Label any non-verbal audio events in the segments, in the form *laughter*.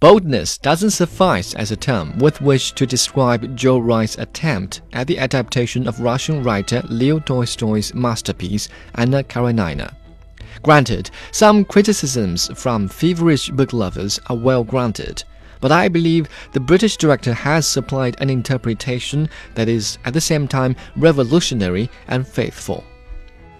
Boldness doesn't suffice as a term with which to describe Joe Wright's attempt at the adaptation of Russian writer Leo Tolstoy's masterpiece Anna Karenina. Granted, some criticisms from feverish book lovers are well granted, but I believe the British director has supplied an interpretation that is at the same time revolutionary and faithful.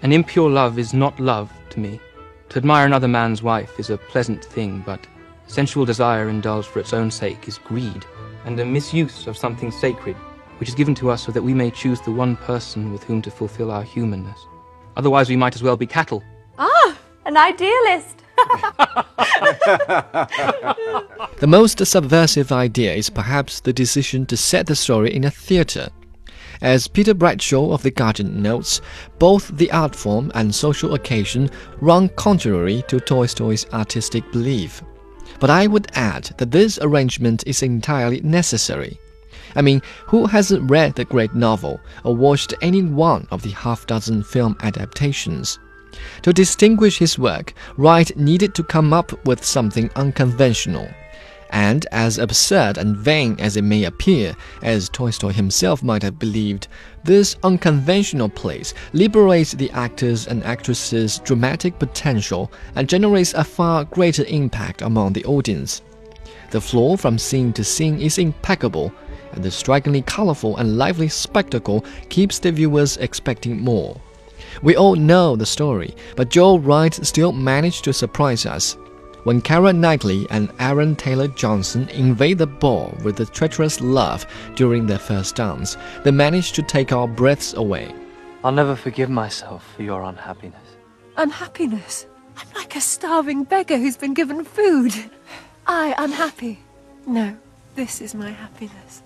An impure love is not love to me. To admire another man's wife is a pleasant thing, but Sensual desire indulged for its own sake is greed, and a misuse of something sacred, which is given to us so that we may choose the one person with whom to fulfill our humanness. Otherwise, we might as well be cattle. Ah, an idealist. *laughs* the most subversive idea is perhaps the decision to set the story in a theatre. As Peter Bradshaw of The Guardian notes, both the art form and social occasion run contrary to Tolstoy's artistic belief. But I would add that this arrangement is entirely necessary. I mean, who hasn't read the great novel or watched any one of the half dozen film adaptations? To distinguish his work, Wright needed to come up with something unconventional. And as absurd and vain as it may appear, as Tolstoy himself might have believed, this unconventional place liberates the actors and actresses' dramatic potential and generates a far greater impact among the audience. The flow from scene to scene is impeccable, and the strikingly colorful and lively spectacle keeps the viewers expecting more. We all know the story, but Joe Wright still managed to surprise us. When Keira Knightley and Aaron Taylor Johnson invade the ball with a treacherous love during their first dance, they manage to take our breaths away. I'll never forgive myself for your unhappiness. Unhappiness? I'm like a starving beggar who's been given food. I unhappy. No, this is my happiness.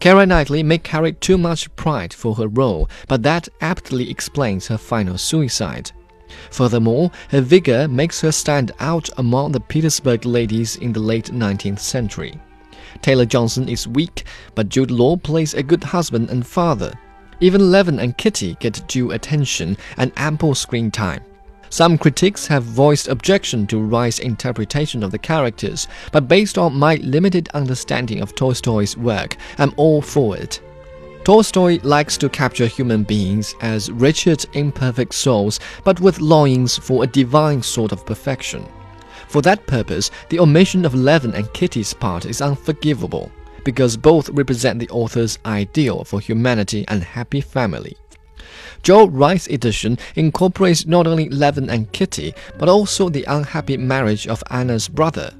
Keira Knightley may carry too much pride for her role, but that aptly explains her final suicide. Furthermore, her vigor makes her stand out among the Petersburg ladies in the late 19th century. Taylor Johnson is weak, but Jude Law plays a good husband and father. Even Levin and Kitty get due attention and ample screen time. Some critics have voiced objection to Wright's interpretation of the characters, but based on my limited understanding of Tolstoy's work, I'm all for it. Tolstoy likes to capture human beings as wretched, imperfect souls, but with longings for a divine sort of perfection. For that purpose, the omission of Levin and Kitty's part is unforgivable, because both represent the author's ideal for humanity and happy family. Joe Wright's edition incorporates not only Levin and Kitty, but also the unhappy marriage of Anna's brother,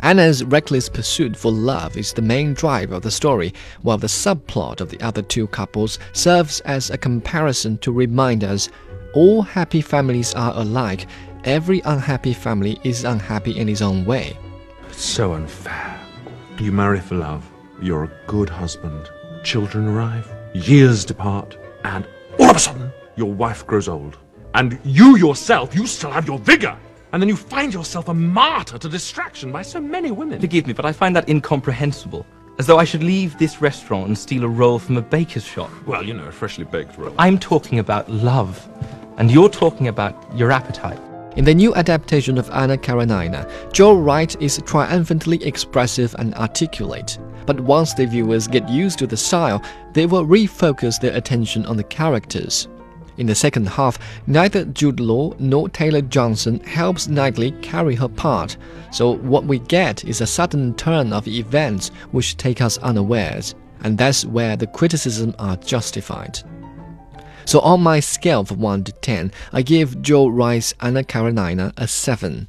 Anna's reckless pursuit for love is the main drive of the story, while the subplot of the other two couples serves as a comparison to remind us all happy families are alike. Every unhappy family is unhappy in its own way. It's so unfair. You marry for love, you're a good husband. Children arrive, years depart, and all of a sudden, your wife grows old. And you yourself, you still have your vigor and then you find yourself a martyr to distraction by so many women. Forgive me, but I find that incomprehensible. As though I should leave this restaurant and steal a roll from a baker's shop. Well, you know, a freshly baked roll. I'm talking about love, and you're talking about your appetite. In the new adaptation of Anna Karenina, Joe Wright is triumphantly expressive and articulate. But once the viewers get used to the style, they will refocus their attention on the characters. In the second half, neither Jude Law nor Taylor Johnson helps Knightley carry her part, so what we get is a sudden turn of events which take us unawares, and that's where the criticisms are justified. So on my scale of 1 to 10, I give Joe Wright's Anna Karenina a 7.